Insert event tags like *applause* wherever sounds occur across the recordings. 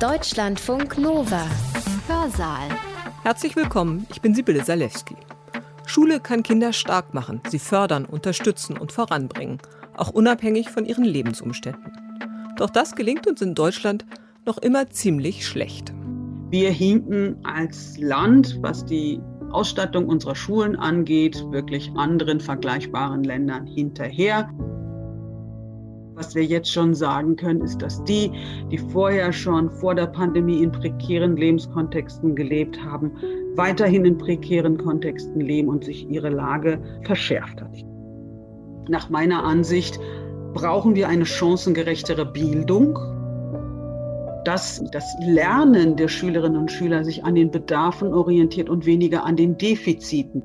Deutschlandfunk Nova. Hörsaal. Herzlich willkommen, ich bin Sibylle Salewski. Schule kann Kinder stark machen, sie fördern, unterstützen und voranbringen, auch unabhängig von ihren Lebensumständen. Doch das gelingt uns in Deutschland noch immer ziemlich schlecht. Wir hinken als Land, was die Ausstattung unserer Schulen angeht, wirklich anderen vergleichbaren Ländern hinterher. Was wir jetzt schon sagen können, ist, dass die, die vorher schon vor der Pandemie in prekären Lebenskontexten gelebt haben, weiterhin in prekären Kontexten leben und sich ihre Lage verschärft hat. Nach meiner Ansicht brauchen wir eine chancengerechtere Bildung, dass das Lernen der Schülerinnen und Schüler sich an den Bedarfen orientiert und weniger an den Defiziten.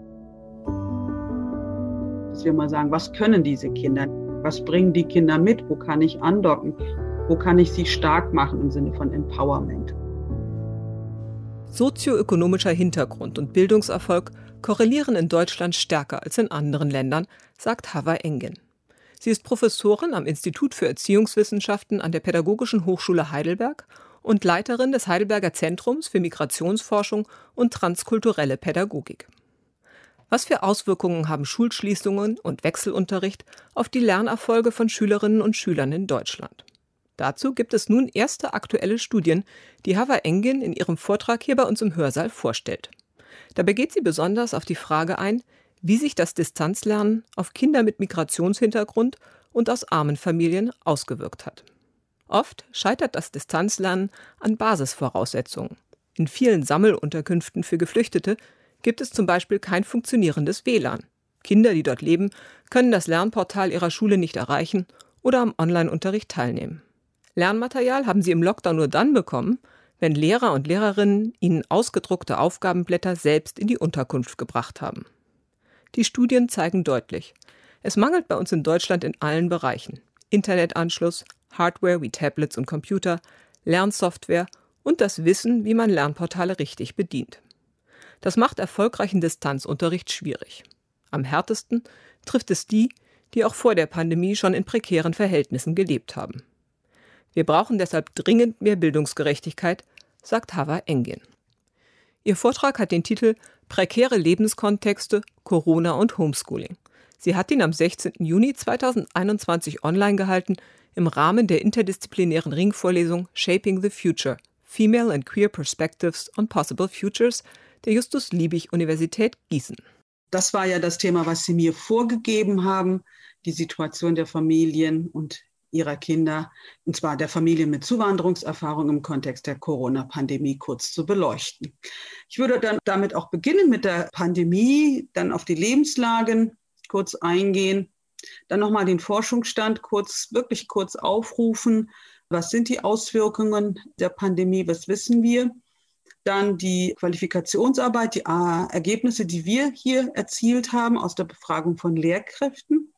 Dass wir mal sagen, was können diese Kinder? Was bringen die Kinder mit? Wo kann ich andocken? Wo kann ich sie stark machen im Sinne von Empowerment? Sozioökonomischer Hintergrund und Bildungserfolg korrelieren in Deutschland stärker als in anderen Ländern, sagt Hava Engen. Sie ist Professorin am Institut für Erziehungswissenschaften an der Pädagogischen Hochschule Heidelberg und Leiterin des Heidelberger Zentrums für Migrationsforschung und transkulturelle Pädagogik. Was für Auswirkungen haben Schulschließungen und Wechselunterricht auf die Lernerfolge von Schülerinnen und Schülern in Deutschland? Dazu gibt es nun erste aktuelle Studien, die Hava Engin in ihrem Vortrag hier bei uns im Hörsaal vorstellt. Dabei geht sie besonders auf die Frage ein, wie sich das Distanzlernen auf Kinder mit Migrationshintergrund und aus armen Familien ausgewirkt hat. Oft scheitert das Distanzlernen an Basisvoraussetzungen. In vielen Sammelunterkünften für Geflüchtete gibt es zum Beispiel kein funktionierendes WLAN. Kinder, die dort leben, können das Lernportal ihrer Schule nicht erreichen oder am Online-Unterricht teilnehmen. Lernmaterial haben sie im Lockdown nur dann bekommen, wenn Lehrer und Lehrerinnen ihnen ausgedruckte Aufgabenblätter selbst in die Unterkunft gebracht haben. Die Studien zeigen deutlich, es mangelt bei uns in Deutschland in allen Bereichen. Internetanschluss, Hardware wie Tablets und Computer, Lernsoftware und das Wissen, wie man Lernportale richtig bedient. Das macht erfolgreichen Distanzunterricht schwierig. Am härtesten trifft es die, die auch vor der Pandemie schon in prekären Verhältnissen gelebt haben. Wir brauchen deshalb dringend mehr Bildungsgerechtigkeit, sagt Hava Engin. Ihr Vortrag hat den Titel Prekäre Lebenskontexte, Corona und Homeschooling. Sie hat ihn am 16. Juni 2021 online gehalten im Rahmen der interdisziplinären Ringvorlesung Shaping the Future Female and Queer Perspectives on Possible Futures der Justus Liebig Universität Gießen. Das war ja das Thema, was Sie mir vorgegeben haben, die Situation der Familien und ihrer Kinder, und zwar der Familien mit Zuwanderungserfahrung im Kontext der Corona-Pandemie kurz zu beleuchten. Ich würde dann damit auch beginnen mit der Pandemie, dann auf die Lebenslagen kurz eingehen, dann nochmal den Forschungsstand kurz, wirklich kurz aufrufen. Was sind die Auswirkungen der Pandemie? Was wissen wir? Dann die Qualifikationsarbeit, die Ergebnisse, die wir hier erzielt haben aus der Befragung von Lehrkräften.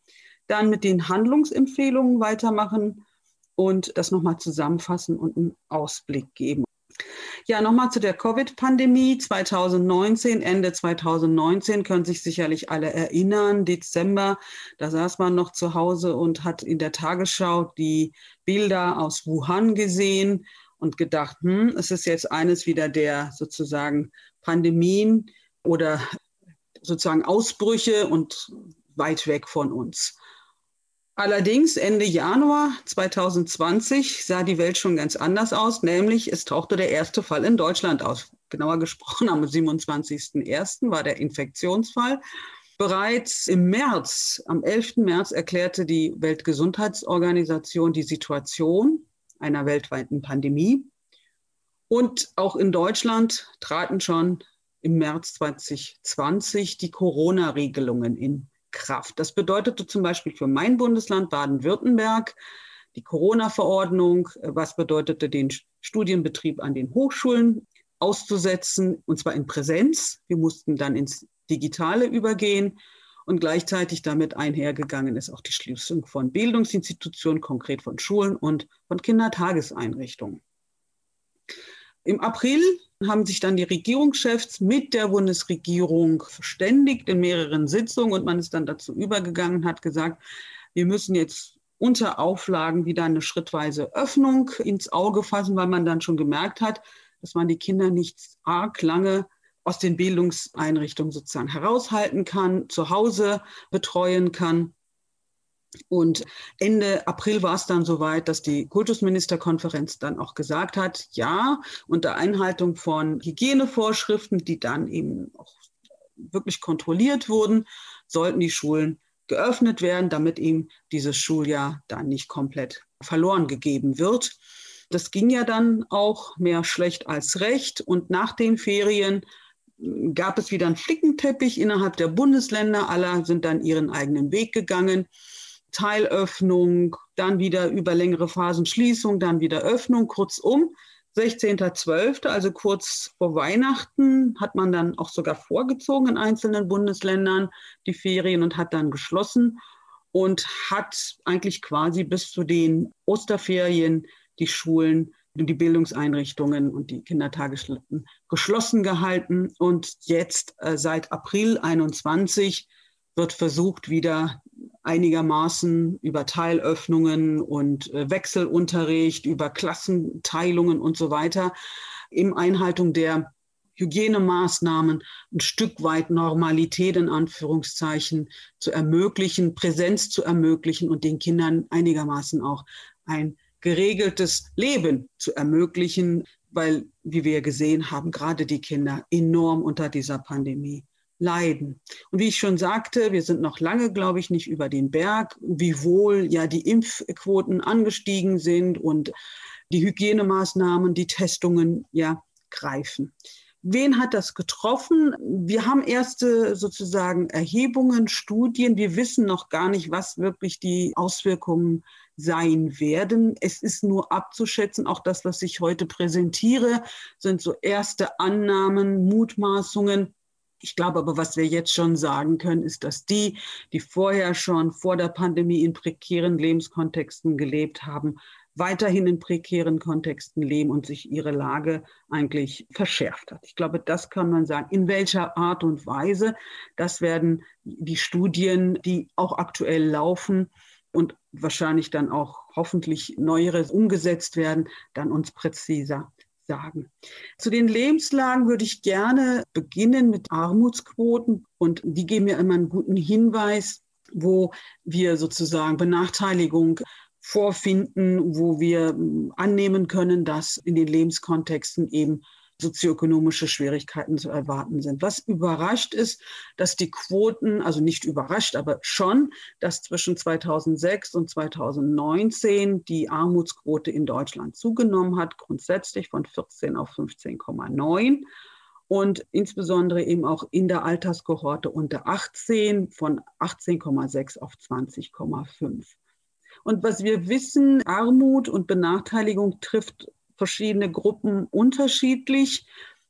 Dann mit den Handlungsempfehlungen weitermachen und das nochmal zusammenfassen und einen Ausblick geben. Ja, nochmal zu der Covid-Pandemie 2019, Ende 2019 können sich sicherlich alle erinnern, Dezember, da saß man noch zu Hause und hat in der Tagesschau die Bilder aus Wuhan gesehen und gedacht, hm, es ist jetzt eines wieder der sozusagen Pandemien oder sozusagen Ausbrüche und weit weg von uns. Allerdings Ende Januar 2020 sah die Welt schon ganz anders aus, nämlich es tauchte der erste Fall in Deutschland aus. Genauer gesprochen, am 27.01. war der Infektionsfall. Bereits im März, am 11. März, erklärte die Weltgesundheitsorganisation die Situation einer weltweiten Pandemie. Und auch in Deutschland traten schon im März 2020 die Corona-Regelungen in Kraft. Das bedeutete zum Beispiel für mein Bundesland Baden-Württemberg die Corona-Verordnung, was bedeutete den Studienbetrieb an den Hochschulen auszusetzen, und zwar in Präsenz. Wir mussten dann ins Digitale übergehen. Und gleichzeitig damit einhergegangen ist auch die Schließung von Bildungsinstitutionen, konkret von Schulen und von Kindertageseinrichtungen. Im April haben sich dann die Regierungschefs mit der Bundesregierung verständigt in mehreren Sitzungen und man ist dann dazu übergegangen, hat gesagt, wir müssen jetzt unter Auflagen wieder eine schrittweise Öffnung ins Auge fassen, weil man dann schon gemerkt hat, dass man die Kinder nicht arg lange aus den Bildungseinrichtungen sozusagen heraushalten kann, zu Hause betreuen kann. Und Ende April war es dann soweit, dass die Kultusministerkonferenz dann auch gesagt hat, ja, unter Einhaltung von Hygienevorschriften, die dann eben auch wirklich kontrolliert wurden, sollten die Schulen geöffnet werden, damit ihm dieses Schuljahr dann nicht komplett verloren gegeben wird. Das ging ja dann auch mehr schlecht als recht. Und nach den Ferien gab es wieder einen Flickenteppich innerhalb der Bundesländer. Alle sind dann ihren eigenen Weg gegangen. Teilöffnung, dann wieder über längere Phasen Schließung, dann wieder Öffnung. Kurzum, 16.12., also kurz vor Weihnachten, hat man dann auch sogar vorgezogen in einzelnen Bundesländern die Ferien und hat dann geschlossen und hat eigentlich quasi bis zu den Osterferien die Schulen die Bildungseinrichtungen und die Kindertagesstätten geschlossen gehalten. Und jetzt äh, seit April 21 wird versucht, wieder einigermaßen über Teilöffnungen und äh, Wechselunterricht, über Klassenteilungen und so weiter in Einhaltung der Hygienemaßnahmen ein Stück weit Normalität in Anführungszeichen zu ermöglichen, Präsenz zu ermöglichen und den Kindern einigermaßen auch ein geregeltes Leben zu ermöglichen, weil, wie wir gesehen haben, gerade die Kinder enorm unter dieser Pandemie leiden. Und wie ich schon sagte, wir sind noch lange, glaube ich, nicht über den Berg, wiewohl ja die Impfquoten angestiegen sind und die Hygienemaßnahmen, die Testungen ja greifen. Wen hat das getroffen? Wir haben erste sozusagen Erhebungen, Studien. Wir wissen noch gar nicht, was wirklich die Auswirkungen sein werden. Es ist nur abzuschätzen. Auch das, was ich heute präsentiere, sind so erste Annahmen, Mutmaßungen. Ich glaube aber, was wir jetzt schon sagen können, ist, dass die, die vorher schon vor der Pandemie in prekären Lebenskontexten gelebt haben, weiterhin in prekären Kontexten leben und sich ihre Lage eigentlich verschärft hat. Ich glaube, das kann man sagen. In welcher Art und Weise, das werden die Studien, die auch aktuell laufen und wahrscheinlich dann auch hoffentlich neueres umgesetzt werden, dann uns präziser sagen. Zu den Lebenslagen würde ich gerne beginnen mit Armutsquoten und die geben mir immer einen guten Hinweis, wo wir sozusagen Benachteiligung vorfinden, wo wir hm, annehmen können, dass in den Lebenskontexten eben sozioökonomische Schwierigkeiten zu erwarten sind. Was überrascht ist, dass die Quoten, also nicht überrascht, aber schon, dass zwischen 2006 und 2019 die Armutsquote in Deutschland zugenommen hat, grundsätzlich von 14 auf 15,9 und insbesondere eben auch in der Alterskohorte unter 18 von 18,6 auf 20,5. Und was wir wissen, Armut und Benachteiligung trifft verschiedene Gruppen unterschiedlich.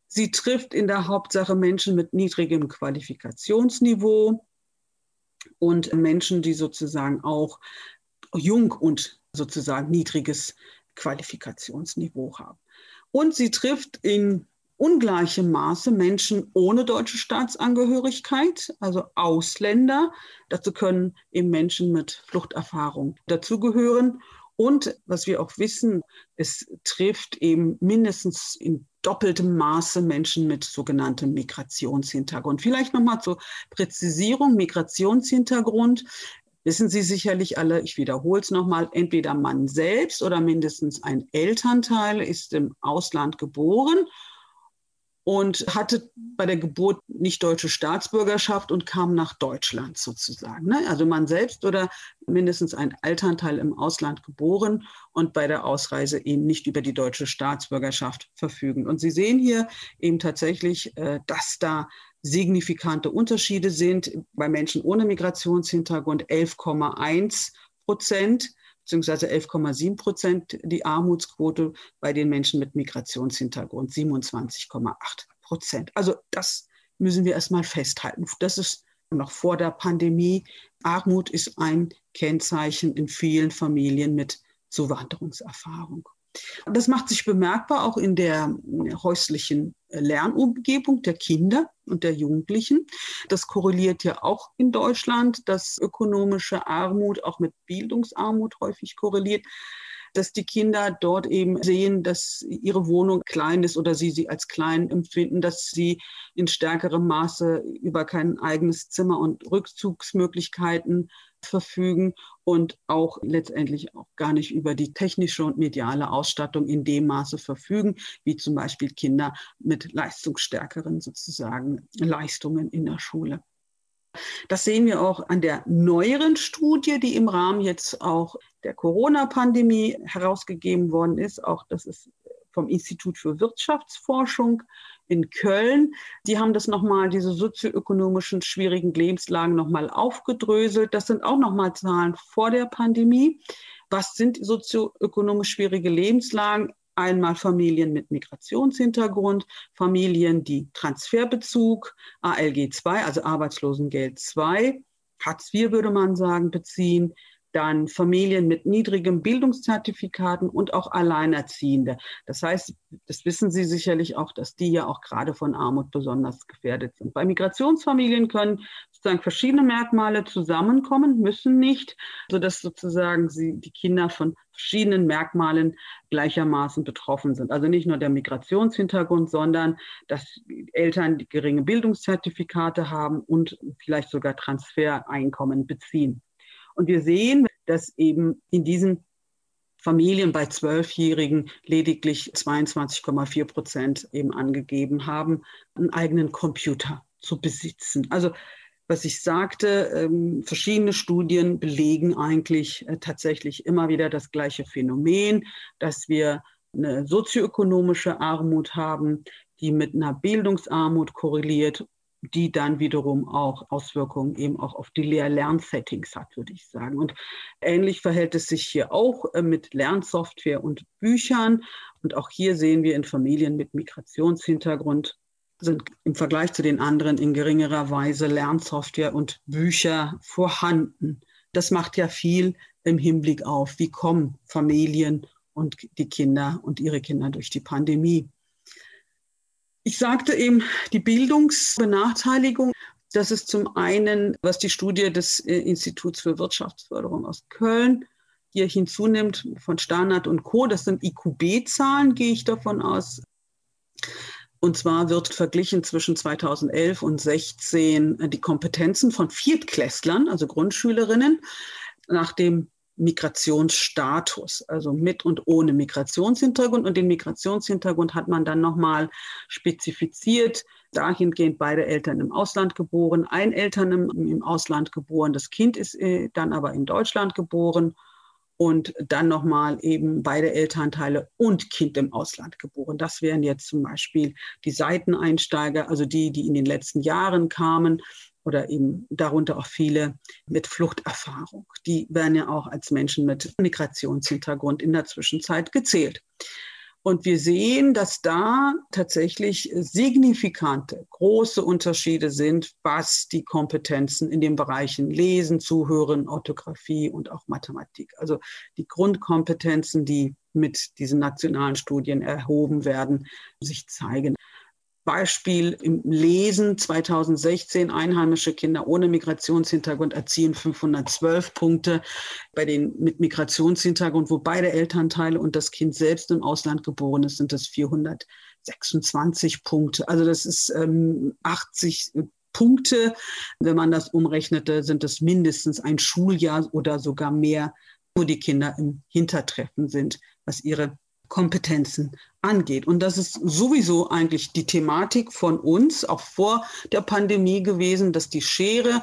Sie trifft in der Hauptsache Menschen mit niedrigem Qualifikationsniveau und Menschen, die sozusagen auch jung und sozusagen niedriges Qualifikationsniveau haben. Und sie trifft in ungleichem Maße Menschen ohne deutsche Staatsangehörigkeit, also Ausländer. Dazu können eben Menschen mit Fluchterfahrung dazugehören und was wir auch wissen, es trifft eben mindestens in doppeltem Maße Menschen mit sogenanntem Migrationshintergrund. Vielleicht nochmal zur Präzisierung, Migrationshintergrund. Wissen Sie sicherlich alle, ich wiederhole es nochmal, entweder man selbst oder mindestens ein Elternteil ist im Ausland geboren und hatte bei der Geburt nicht deutsche Staatsbürgerschaft und kam nach Deutschland sozusagen. Ne? Also man selbst oder mindestens ein Elternteil im Ausland geboren und bei der Ausreise eben nicht über die deutsche Staatsbürgerschaft verfügen. Und Sie sehen hier eben tatsächlich, äh, dass da signifikante Unterschiede sind bei Menschen ohne Migrationshintergrund 11,1 Prozent beziehungsweise 11,7 Prozent die Armutsquote bei den Menschen mit Migrationshintergrund 27,8 Prozent. Also das müssen wir erstmal festhalten. Das ist noch vor der Pandemie. Armut ist ein Kennzeichen in vielen Familien mit Zuwanderungserfahrung. Das macht sich bemerkbar auch in der häuslichen Lernumgebung der Kinder und der Jugendlichen. Das korreliert ja auch in Deutschland, dass ökonomische Armut auch mit Bildungsarmut häufig korreliert dass die Kinder dort eben sehen, dass ihre Wohnung klein ist oder sie sie als klein empfinden, dass sie in stärkerem Maße über kein eigenes Zimmer und Rückzugsmöglichkeiten verfügen und auch letztendlich auch gar nicht über die technische und mediale Ausstattung in dem Maße verfügen, wie zum Beispiel Kinder mit leistungsstärkeren sozusagen Leistungen in der Schule. Das sehen wir auch an der neueren Studie, die im Rahmen jetzt auch der Corona-Pandemie herausgegeben worden ist. Auch das ist vom Institut für Wirtschaftsforschung in Köln. Die haben das nochmal, diese sozioökonomischen schwierigen Lebenslagen nochmal aufgedröselt. Das sind auch nochmal Zahlen vor der Pandemie. Was sind sozioökonomisch schwierige Lebenslagen? Einmal Familien mit Migrationshintergrund, Familien, die Transferbezug, ALG 2, also Arbeitslosengeld 2, Hartz IV würde man sagen, beziehen, dann Familien mit niedrigen Bildungszertifikaten und auch Alleinerziehende. Das heißt, das wissen Sie sicherlich auch, dass die ja auch gerade von Armut besonders gefährdet sind. Bei Migrationsfamilien können sozusagen verschiedene Merkmale zusammenkommen, müssen nicht, sodass sozusagen sie, die Kinder von verschiedenen Merkmalen gleichermaßen betroffen sind. Also nicht nur der Migrationshintergrund, sondern dass Eltern geringe Bildungszertifikate haben und vielleicht sogar Transfereinkommen beziehen. Und wir sehen, dass eben in diesen Familien bei Zwölfjährigen lediglich 22,4 Prozent eben angegeben haben, einen eigenen Computer zu besitzen. Also was ich sagte, ähm, verschiedene Studien belegen eigentlich äh, tatsächlich immer wieder das gleiche Phänomen, dass wir eine sozioökonomische Armut haben, die mit einer Bildungsarmut korreliert die dann wiederum auch Auswirkungen eben auch auf die Lehr-Lernsettings hat, würde ich sagen. Und ähnlich verhält es sich hier auch äh, mit Lernsoftware und Büchern. Und auch hier sehen wir in Familien mit Migrationshintergrund sind im Vergleich zu den anderen in geringerer Weise Lernsoftware und Bücher vorhanden. Das macht ja viel im Hinblick auf, wie kommen Familien und die Kinder und ihre Kinder durch die Pandemie. Ich sagte eben, die Bildungsbenachteiligung, das ist zum einen, was die Studie des äh, Instituts für Wirtschaftsförderung aus Köln hier hinzunimmt, von Standard und Co. Das sind IQB-Zahlen, gehe ich davon aus. Und zwar wird verglichen zwischen 2011 und 2016 äh, die Kompetenzen von Viertklässlern, also Grundschülerinnen, nach dem Migrationsstatus, also mit und ohne Migrationshintergrund. Und den Migrationshintergrund hat man dann nochmal spezifiziert, dahingehend beide Eltern im Ausland geboren, ein Eltern im, im Ausland geboren, das Kind ist äh, dann aber in Deutschland geboren und dann nochmal eben beide Elternteile und Kind im Ausland geboren. Das wären jetzt zum Beispiel die Seiteneinsteiger, also die, die in den letzten Jahren kamen oder eben darunter auch viele mit Fluchterfahrung. Die werden ja auch als Menschen mit Migrationshintergrund in der Zwischenzeit gezählt. Und wir sehen, dass da tatsächlich signifikante, große Unterschiede sind, was die Kompetenzen in den Bereichen Lesen, Zuhören, Orthographie und auch Mathematik, also die Grundkompetenzen, die mit diesen nationalen Studien erhoben werden, sich zeigen. Beispiel im Lesen 2016 einheimische Kinder ohne Migrationshintergrund erzielen 512 Punkte. Bei den mit Migrationshintergrund, wo beide Elternteile und das Kind selbst im Ausland geboren ist, sind das 426 Punkte. Also das ist ähm, 80 Punkte. Wenn man das umrechnete, sind es mindestens ein Schuljahr oder sogar mehr, wo die Kinder im Hintertreffen sind, was ihre Kompetenzen angeht. Und das ist sowieso eigentlich die Thematik von uns, auch vor der Pandemie gewesen, dass die Schere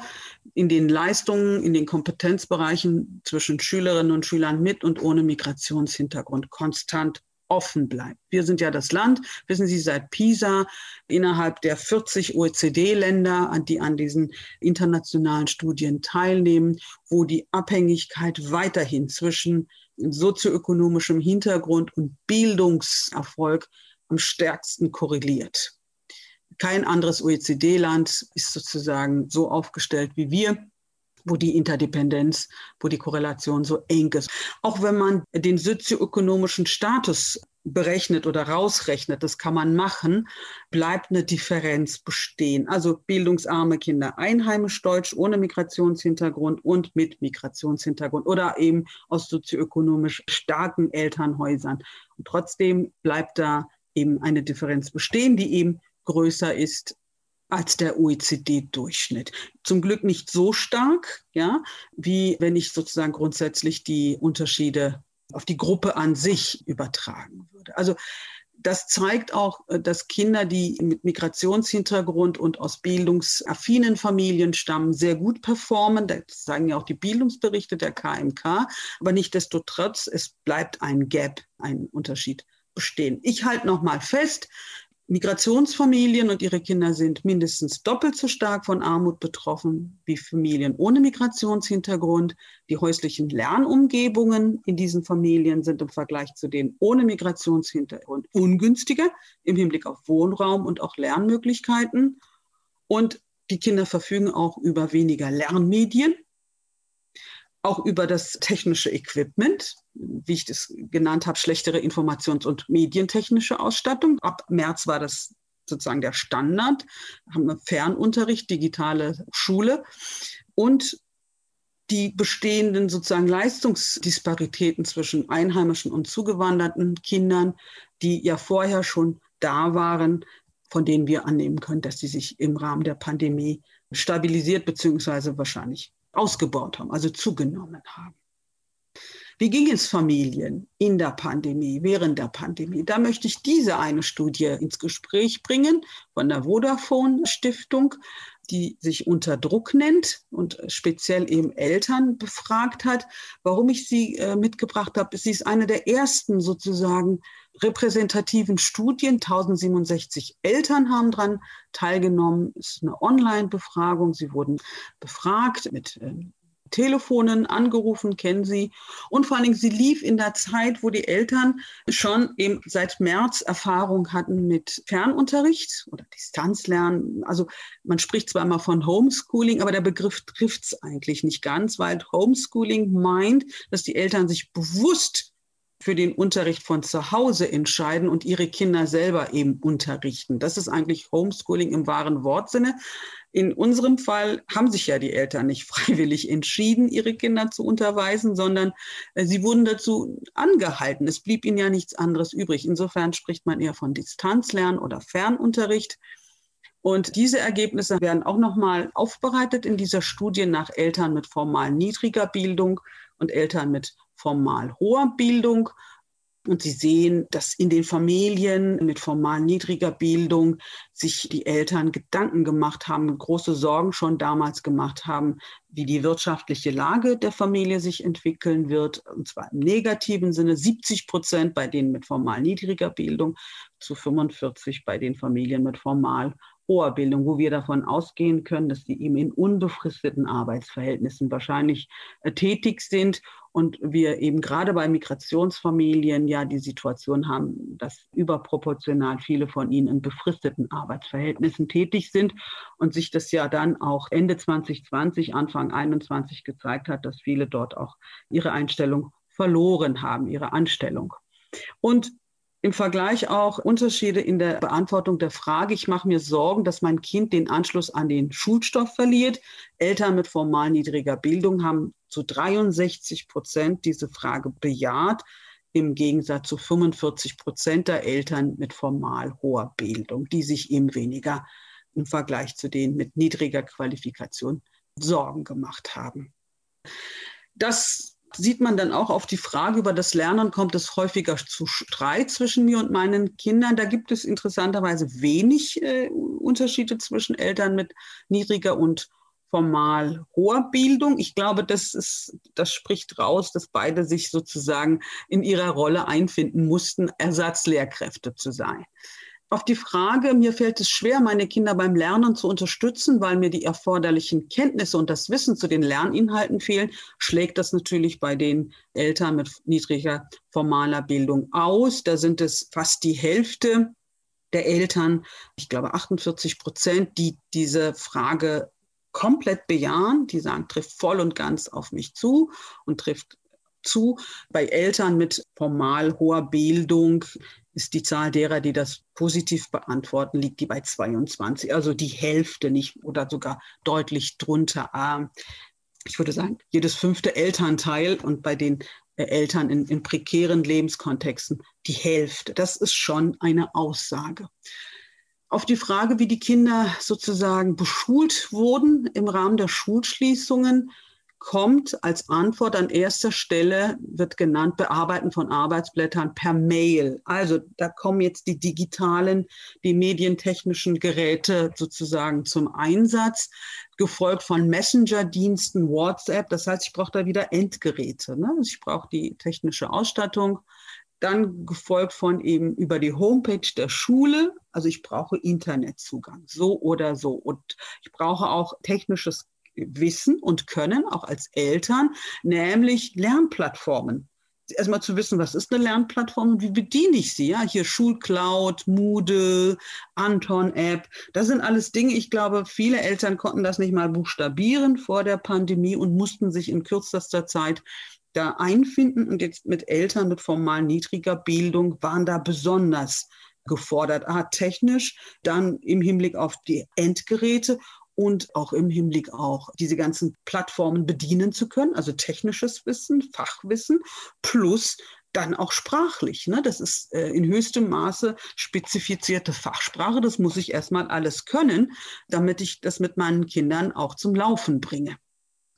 in den Leistungen, in den Kompetenzbereichen zwischen Schülerinnen und Schülern mit und ohne Migrationshintergrund konstant offen bleibt. Wir sind ja das Land, wissen Sie, seit PISA innerhalb der 40 OECD-Länder, die an diesen internationalen Studien teilnehmen, wo die Abhängigkeit weiterhin zwischen sozioökonomischem Hintergrund und Bildungserfolg am stärksten korreliert. Kein anderes OECD-Land ist sozusagen so aufgestellt wie wir. wo die Interdependenz, wo die Korrelation so eng ist. Auch wenn man den sozioökonomischen Status berechnet oder rausrechnet, das kann man machen, bleibt eine Differenz bestehen. Also bildungsarme Kinder, einheimisch Deutsch, ohne Migrationshintergrund und mit Migrationshintergrund oder eben aus sozioökonomisch starken Elternhäusern. Und trotzdem bleibt da eben eine Differenz bestehen, die eben größer ist als der OECD-Durchschnitt. Zum Glück nicht so stark, ja, wie wenn ich sozusagen grundsätzlich die Unterschiede auf die Gruppe an sich übertragen würde. Also das zeigt auch, äh, dass Kinder, die mit Migrationshintergrund und aus bildungsaffinen Familien stammen, sehr gut performen. Das sagen ja auch die Bildungsberichte der KMK. Aber nichtdestotrotz, es bleibt ein Gap, ein Unterschied bestehen. Ich halte noch mal fest, Migrationsfamilien und ihre Kinder sind mindestens doppelt so stark von Armut betroffen wie Familien ohne Migrationshintergrund. Die häuslichen Lernumgebungen in diesen Familien sind im Vergleich zu denen ohne Migrationshintergrund ungünstiger im Hinblick auf Wohnraum und auch Lernmöglichkeiten. Und die Kinder verfügen auch über weniger Lernmedien, auch über das technische Equipment, wie ich das genannt habe, schlechtere Informations- und medientechnische Ausstattung. Ab März war das sozusagen der Standard, haben wir Fernunterricht, digitale Schule und die bestehenden sozusagen Leistungsdisparitäten zwischen einheimischen und zugewanderten Kindern, die ja vorher schon da waren, von denen wir annehmen können, dass sie sich im Rahmen der Pandemie stabilisiert bzw. wahrscheinlich ausgebaut haben, also zugenommen haben. Wie ging es Familien in der Pandemie, während der Pandemie? Da möchte ich diese eine Studie ins Gespräch bringen von der Vodafone Stiftung, die sich unter Druck nennt und speziell eben Eltern befragt hat. Warum ich sie äh, mitgebracht habe, sie ist eine der ersten sozusagen repräsentativen Studien. 1067 Eltern haben daran teilgenommen. Es ist eine Online-Befragung. Sie wurden befragt mit äh, Telefonen angerufen, kennen Sie. Und vor allen Dingen, sie lief in der Zeit, wo die Eltern schon eben seit März Erfahrung hatten mit Fernunterricht oder Distanzlernen. Also man spricht zwar immer von Homeschooling, aber der Begriff trifft es eigentlich nicht ganz, weil Homeschooling meint, dass die Eltern sich bewusst für den Unterricht von zu Hause entscheiden und ihre Kinder selber eben unterrichten. Das ist eigentlich Homeschooling im wahren Wortsinne. In unserem Fall haben sich ja die Eltern nicht *laughs* freiwillig entschieden, ihre Kinder zu unterweisen, sondern äh, sie wurden dazu angehalten. Es blieb ihnen ja nichts anderes übrig. Insofern spricht man eher von Distanzlernen oder Fernunterricht. Und diese Ergebnisse werden auch nochmal aufbereitet in dieser Studie nach Eltern mit formal niedriger Bildung und Eltern mit formal hoher Bildung. Und Sie sehen, dass in den Familien mit formal niedriger Bildung sich die Eltern Gedanken gemacht haben, große Sorgen schon damals gemacht haben, wie die wirtschaftliche Lage der Familie sich entwickeln wird. Und zwar im negativen Sinne 70 Prozent bei denen mit formal niedriger Bildung zu 45 bei den Familien mit formal hoher Bildung, wo wir davon ausgehen können, dass sie eben in unbefristeten Arbeitsverhältnissen wahrscheinlich äh, tätig sind und wir eben gerade bei Migrationsfamilien ja die Situation haben, dass überproportional viele von ihnen in befristeten Arbeitsverhältnissen tätig sind und sich das ja dann auch Ende 2020, Anfang 2021 gezeigt hat, dass viele dort auch ihre Einstellung verloren haben, ihre Anstellung. Und im Vergleich auch Unterschiede in der Beantwortung der Frage. Ich mache mir Sorgen, dass mein Kind den Anschluss an den Schulstoff verliert. Eltern mit formal niedriger Bildung haben zu 63 Prozent diese Frage bejaht, im Gegensatz zu 45 Prozent der Eltern mit formal hoher Bildung, die sich eben weniger im Vergleich zu denen mit niedriger Qualifikation Sorgen gemacht haben. Das sieht man dann auch auf die Frage über das Lernen, kommt es häufiger zu Streit zwischen mir und meinen Kindern. Da gibt es interessanterweise wenig äh, Unterschiede zwischen Eltern mit niedriger und formal hoher Bildung. Ich glaube, das, ist, das spricht raus, dass beide sich sozusagen in ihrer Rolle einfinden mussten, Ersatzlehrkräfte zu sein auf die Frage, mir fällt es schwer, meine Kinder beim Lernen zu unterstützen, weil mir die erforderlichen Kenntnisse und das Wissen zu den Lerninhalten fehlen, schlägt das natürlich bei den Eltern mit niedriger formaler Bildung aus. Da sind es fast die Hälfte der Eltern, ich glaube 48 Prozent, die diese Frage komplett bejahen, die sagen, trifft voll und ganz auf mich zu und trifft zu. Bei Eltern mit formal hoher Bildung ist die Zahl derer, die das positiv beantworten, liegt die bei 22, also die Hälfte nicht oder sogar deutlich drunter. Ähm, ich würde sagen, jedes fünfte Elternteil und bei den äh, Eltern in, in prekären Lebenskontexten die Hälfte. Das ist schon eine Aussage. Auf die Frage, wie die Kinder sozusagen beschult wurden im Rahmen der Schulschließungen, kommt als Antwort an erster Stelle, wird genannt, Bearbeiten von Arbeitsblättern per Mail. Also da kommen jetzt die digitalen, die medientechnischen Geräte sozusagen zum Einsatz, gefolgt von Messenger-Diensten, WhatsApp. Das heißt, ich brauche da wieder Endgeräte. Ne? Also ich brauche die technische Ausstattung. Dann gefolgt von eben über die Homepage der Schule. Also ich brauche Internetzugang, so oder so. Und ich brauche auch technisches Wissen und Können, auch als Eltern, nämlich Lernplattformen. Erstmal zu wissen, was ist eine Lernplattform und wie bediene ich sie? Ja, hier Schulcloud, Moodle, Anton-App, das sind alles Dinge. Ich glaube, viele Eltern konnten das nicht mal buchstabieren vor der Pandemie und mussten sich in kürzester Zeit da einfinden. Und jetzt mit Eltern mit formal niedriger Bildung waren da besonders gefordert. Ah, technisch, dann im Hinblick auf die Endgeräte und auch im Hinblick auch diese ganzen Plattformen bedienen zu können, also technisches Wissen, Fachwissen plus dann auch sprachlich. Ne? Das ist äh, in höchstem Maße spezifizierte Fachsprache. Das muss ich erstmal alles können, damit ich das mit meinen Kindern auch zum Laufen bringe.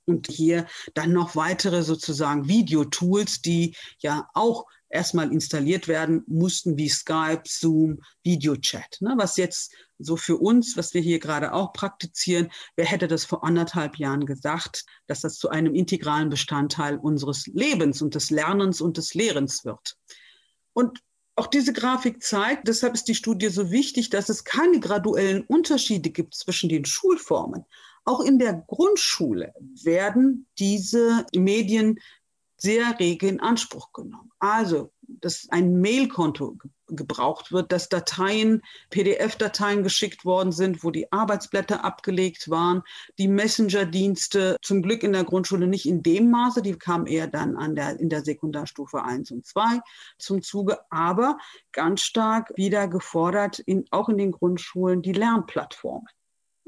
Und hier dann noch weitere sozusagen Videotools, die ja auch erstmal installiert werden mussten, wie Skype, Zoom, Videochat. Ne? Was jetzt so für uns, was wir hier gerade auch praktizieren, wer hätte das vor anderthalb Jahren gesagt, dass das zu einem integralen Bestandteil unseres Lebens und des Lernens und des Lehrens wird. Und auch diese Grafik zeigt, deshalb ist die Studie so wichtig, dass es keine graduellen Unterschiede gibt zwischen den Schulformen. Auch in der Grundschule werden diese Medien sehr rege in Anspruch genommen. Also, dass ein Mailkonto gebraucht wird, dass Dateien, PDF-Dateien geschickt worden sind, wo die Arbeitsblätter abgelegt waren, die Messenger-Dienste, zum Glück in der Grundschule nicht in dem Maße, die kamen eher dann an der, in der Sekundarstufe 1 und 2 zum Zuge, aber ganz stark wieder gefordert, in, auch in den Grundschulen, die Lernplattformen.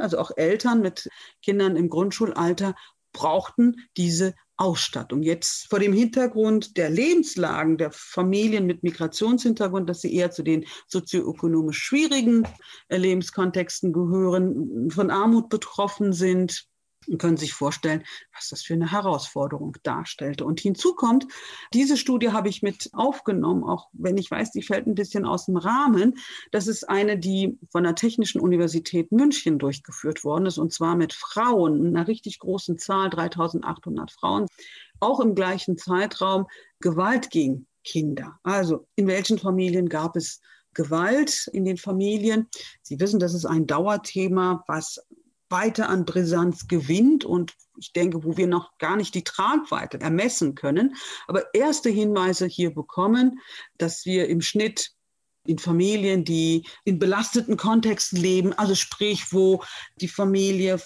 Also auch Eltern mit Kindern im Grundschulalter brauchten diese Ausstattung. Jetzt vor dem Hintergrund der Lebenslagen der Familien mit Migrationshintergrund, dass sie eher zu den sozioökonomisch schwierigen Lebenskontexten gehören, von Armut betroffen sind, und können sich vorstellen, was das für eine Herausforderung darstellte. Und hinzu kommt, diese Studie habe ich mit aufgenommen, auch wenn ich weiß, die fällt ein bisschen aus dem Rahmen. Das ist eine, die von der Technischen Universität München durchgeführt worden ist, und zwar mit Frauen, einer richtig großen Zahl, 3800 Frauen, auch im gleichen Zeitraum Gewalt gegen Kinder. Also in welchen Familien gab es Gewalt in den Familien. Sie wissen, das ist ein Dauerthema, was weiter an Brisanz gewinnt und ich denke, wo wir noch gar nicht die Tragweite ermessen können, aber erste Hinweise hier bekommen, dass wir im Schnitt in Familien, die in belasteten Kontexten leben, also sprich, wo die Familie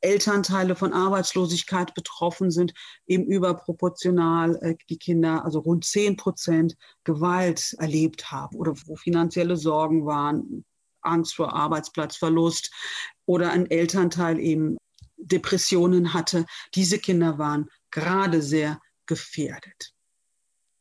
Elternteile von Arbeitslosigkeit betroffen sind, eben überproportional äh, die Kinder, also rund 10 Prozent Gewalt erlebt haben oder wo finanzielle Sorgen waren, Angst vor Arbeitsplatzverlust oder ein Elternteil eben Depressionen hatte. Diese Kinder waren gerade sehr gefährdet.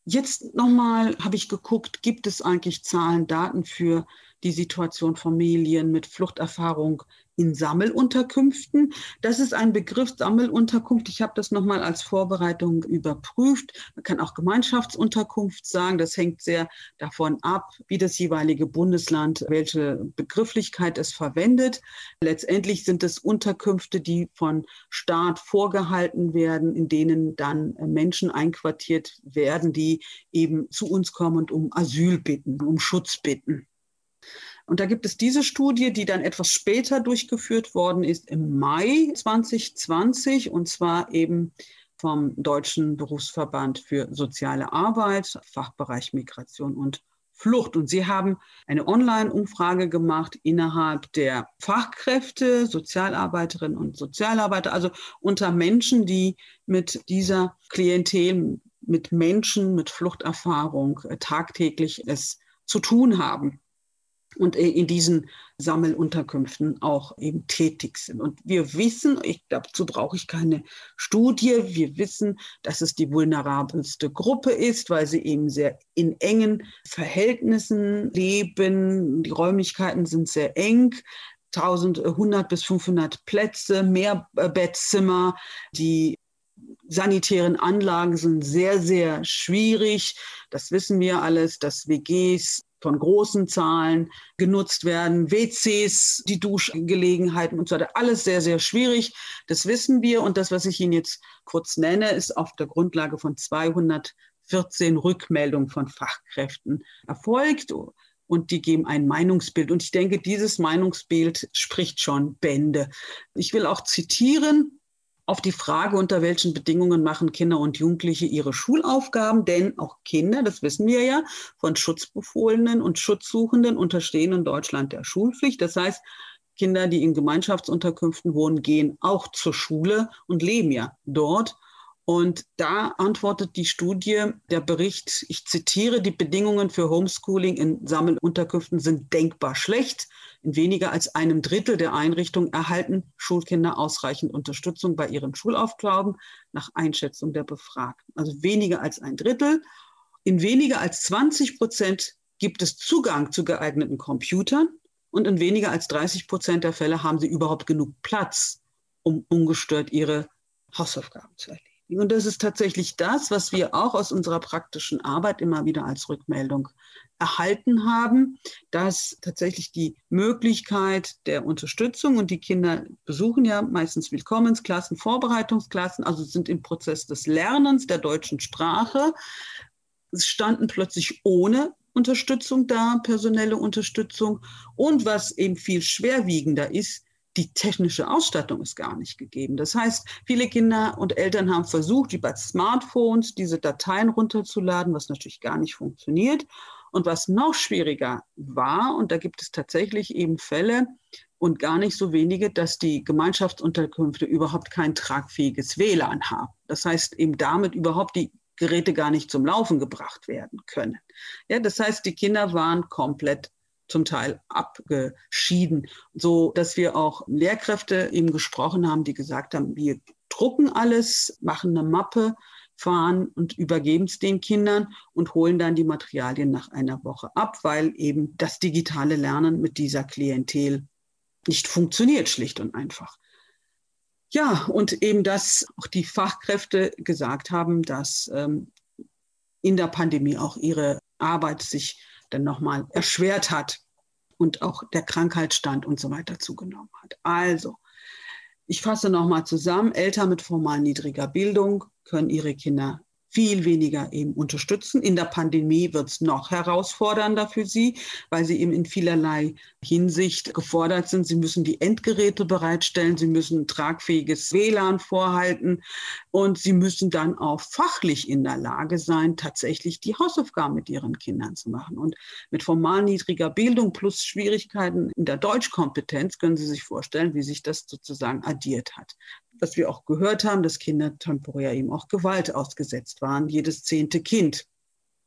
Jetzt nochmal habe ich geguckt, gibt es eigentlich Zahlen, Daten für die Situation Familien mit Fluchterfahrung in Sammelunterkünften. Das ist ein Begriff Sammelunterkunft. Ich habe das nochmal als Vorbereitung überprüft. Man kann auch Gemeinschaftsunterkunft sagen. Das hängt sehr davon ab, wie das jeweilige Bundesland, welche Begrifflichkeit es verwendet. Letztendlich sind es Unterkünfte, die von Staat vorgehalten werden, in denen dann Menschen einquartiert werden, die eben zu uns kommen und um Asyl bitten, um Schutz bitten. Und da gibt es diese Studie, die dann etwas später durchgeführt worden ist, im Mai 2020, und zwar eben vom Deutschen Berufsverband für soziale Arbeit, Fachbereich Migration und Flucht. Und sie haben eine Online-Umfrage gemacht innerhalb der Fachkräfte, Sozialarbeiterinnen und Sozialarbeiter, also unter Menschen, die mit dieser Klientel, mit Menschen mit Fluchterfahrung äh, tagtäglich es zu tun haben und in diesen Sammelunterkünften auch eben tätig sind. Und wir wissen, ich, dazu brauche ich keine Studie, wir wissen, dass es die vulnerabelste Gruppe ist, weil sie eben sehr in engen Verhältnissen leben. Die Räumlichkeiten sind sehr eng. 1100 bis 500 Plätze, mehr Bettzimmer, die sanitären Anlagen sind sehr, sehr schwierig. Das wissen wir alles, dass WGs von großen Zahlen genutzt werden, WCs, die Duschgelegenheiten und so weiter. Alles sehr, sehr schwierig. Das wissen wir. Und das, was ich Ihnen jetzt kurz nenne, ist auf der Grundlage von 214 Rückmeldungen von Fachkräften erfolgt. Und die geben ein Meinungsbild. Und ich denke, dieses Meinungsbild spricht schon Bände. Ich will auch zitieren auf die Frage, unter welchen Bedingungen machen Kinder und Jugendliche ihre Schulaufgaben, denn auch Kinder, das wissen wir ja, von Schutzbefohlenen und Schutzsuchenden unterstehen in Deutschland der Schulpflicht. Das heißt, Kinder, die in Gemeinschaftsunterkünften wohnen, gehen auch zur Schule und leben ja dort. Und da antwortet die Studie, der Bericht, ich zitiere, die Bedingungen für Homeschooling in Sammelunterkünften sind denkbar schlecht. In weniger als einem Drittel der Einrichtungen erhalten Schulkinder ausreichend Unterstützung bei ihren Schulaufgaben nach Einschätzung der Befragten. Also weniger als ein Drittel. In weniger als 20 Prozent gibt es Zugang zu geeigneten Computern und in weniger als 30 Prozent der Fälle haben sie überhaupt genug Platz, um ungestört ihre Hausaufgaben zu erledigen. Und das ist tatsächlich das, was wir auch aus unserer praktischen Arbeit immer wieder als Rückmeldung erhalten haben, dass tatsächlich die Möglichkeit der Unterstützung und die Kinder besuchen ja meistens Willkommensklassen, Vorbereitungsklassen, also sind im Prozess des Lernens der deutschen Sprache, standen plötzlich ohne Unterstützung da, personelle Unterstützung. Und was eben viel schwerwiegender ist, die technische Ausstattung ist gar nicht gegeben. Das heißt, viele Kinder und Eltern haben versucht, bei Smartphones diese Dateien runterzuladen, was natürlich gar nicht funktioniert. Und was noch schwieriger war, und da gibt es tatsächlich eben Fälle und gar nicht so wenige, dass die Gemeinschaftsunterkünfte überhaupt kein tragfähiges WLAN haben. Das heißt, eben damit überhaupt die Geräte gar nicht zum Laufen gebracht werden können. Ja, das heißt, die Kinder waren komplett zum Teil abgeschieden, so dass wir auch Lehrkräfte eben gesprochen haben, die gesagt haben, wir drucken alles, machen eine Mappe, fahren und übergeben es den Kindern und holen dann die Materialien nach einer Woche ab, weil eben das digitale Lernen mit dieser Klientel nicht funktioniert, schlicht und einfach. Ja, und eben, dass auch die Fachkräfte gesagt haben, dass ähm, in der Pandemie auch ihre Arbeit sich dann nochmal erschwert hat und auch der Krankheitsstand und so weiter zugenommen hat. Also, ich fasse nochmal zusammen. Eltern mit formal niedriger Bildung können ihre Kinder viel weniger eben unterstützen. In der Pandemie wird es noch herausfordernder für sie, weil sie eben in vielerlei Hinsicht gefordert sind. Sie müssen die Endgeräte bereitstellen, sie müssen tragfähiges WLAN vorhalten und sie müssen dann auch fachlich in der Lage sein, tatsächlich die Hausaufgaben mit ihren Kindern zu machen. Und mit formal niedriger Bildung plus Schwierigkeiten in der Deutschkompetenz können Sie sich vorstellen, wie sich das sozusagen addiert hat was wir auch gehört haben, dass Kinder temporär eben auch Gewalt ausgesetzt waren, jedes zehnte Kind.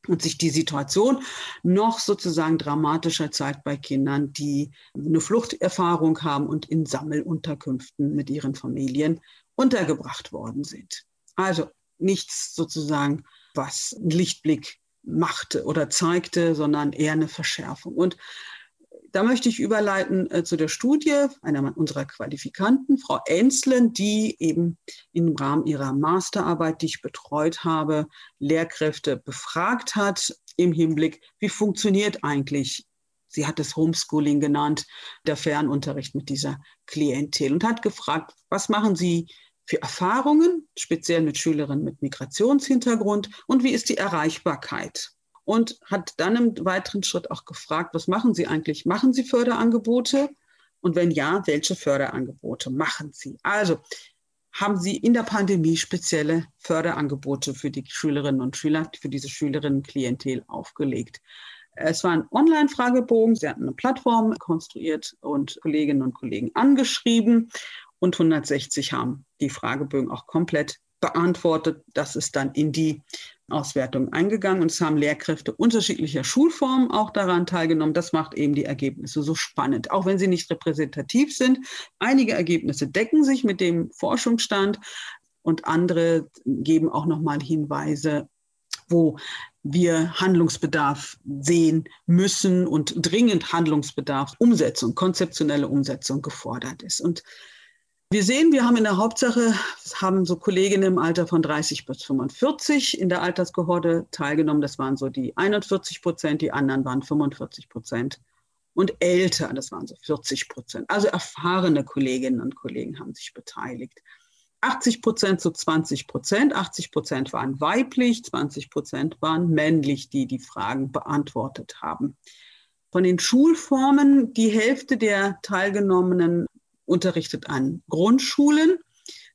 Und sich die Situation noch sozusagen dramatischer zeigt bei Kindern, die eine Fluchterfahrung haben und in Sammelunterkünften mit ihren Familien untergebracht worden sind. Also nichts sozusagen, was einen Lichtblick machte oder zeigte, sondern eher eine Verschärfung. Und da möchte ich überleiten äh, zu der Studie einer unserer Qualifikanten, Frau Enslen, die eben im Rahmen ihrer Masterarbeit, die ich betreut habe, Lehrkräfte befragt hat im Hinblick, wie funktioniert eigentlich, sie hat es Homeschooling genannt, der Fernunterricht mit dieser Klientel und hat gefragt, was machen Sie für Erfahrungen, speziell mit Schülerinnen mit Migrationshintergrund und wie ist die Erreichbarkeit? Und hat dann im weiteren Schritt auch gefragt, was machen Sie eigentlich? Machen Sie Förderangebote? Und wenn ja, welche Förderangebote machen Sie? Also haben Sie in der Pandemie spezielle Förderangebote für die Schülerinnen und Schüler, für diese Schülerinnenklientel aufgelegt? Es war ein Online-Fragebogen. Sie hatten eine Plattform konstruiert und Kolleginnen und Kollegen angeschrieben und 160 haben die Fragebögen auch komplett beantwortet. Das ist dann in die Auswertung eingegangen und es haben Lehrkräfte unterschiedlicher Schulformen auch daran teilgenommen. Das macht eben die Ergebnisse so spannend, auch wenn sie nicht repräsentativ sind. Einige Ergebnisse decken sich mit dem Forschungsstand und andere geben auch nochmal Hinweise, wo wir Handlungsbedarf sehen müssen und dringend Handlungsbedarf, Umsetzung, konzeptionelle Umsetzung gefordert ist. Und wir sehen, wir haben in der Hauptsache, haben so Kolleginnen im Alter von 30 bis 45 in der Alterskohorte teilgenommen. Das waren so die 41 Prozent, die anderen waren 45 Prozent. Und älter, das waren so 40 Prozent. Also erfahrene Kolleginnen und Kollegen haben sich beteiligt. 80 Prozent zu 20 Prozent. 80 Prozent waren weiblich, 20 Prozent waren männlich, die die Fragen beantwortet haben. Von den Schulformen, die Hälfte der Teilgenommenen unterrichtet an Grundschulen,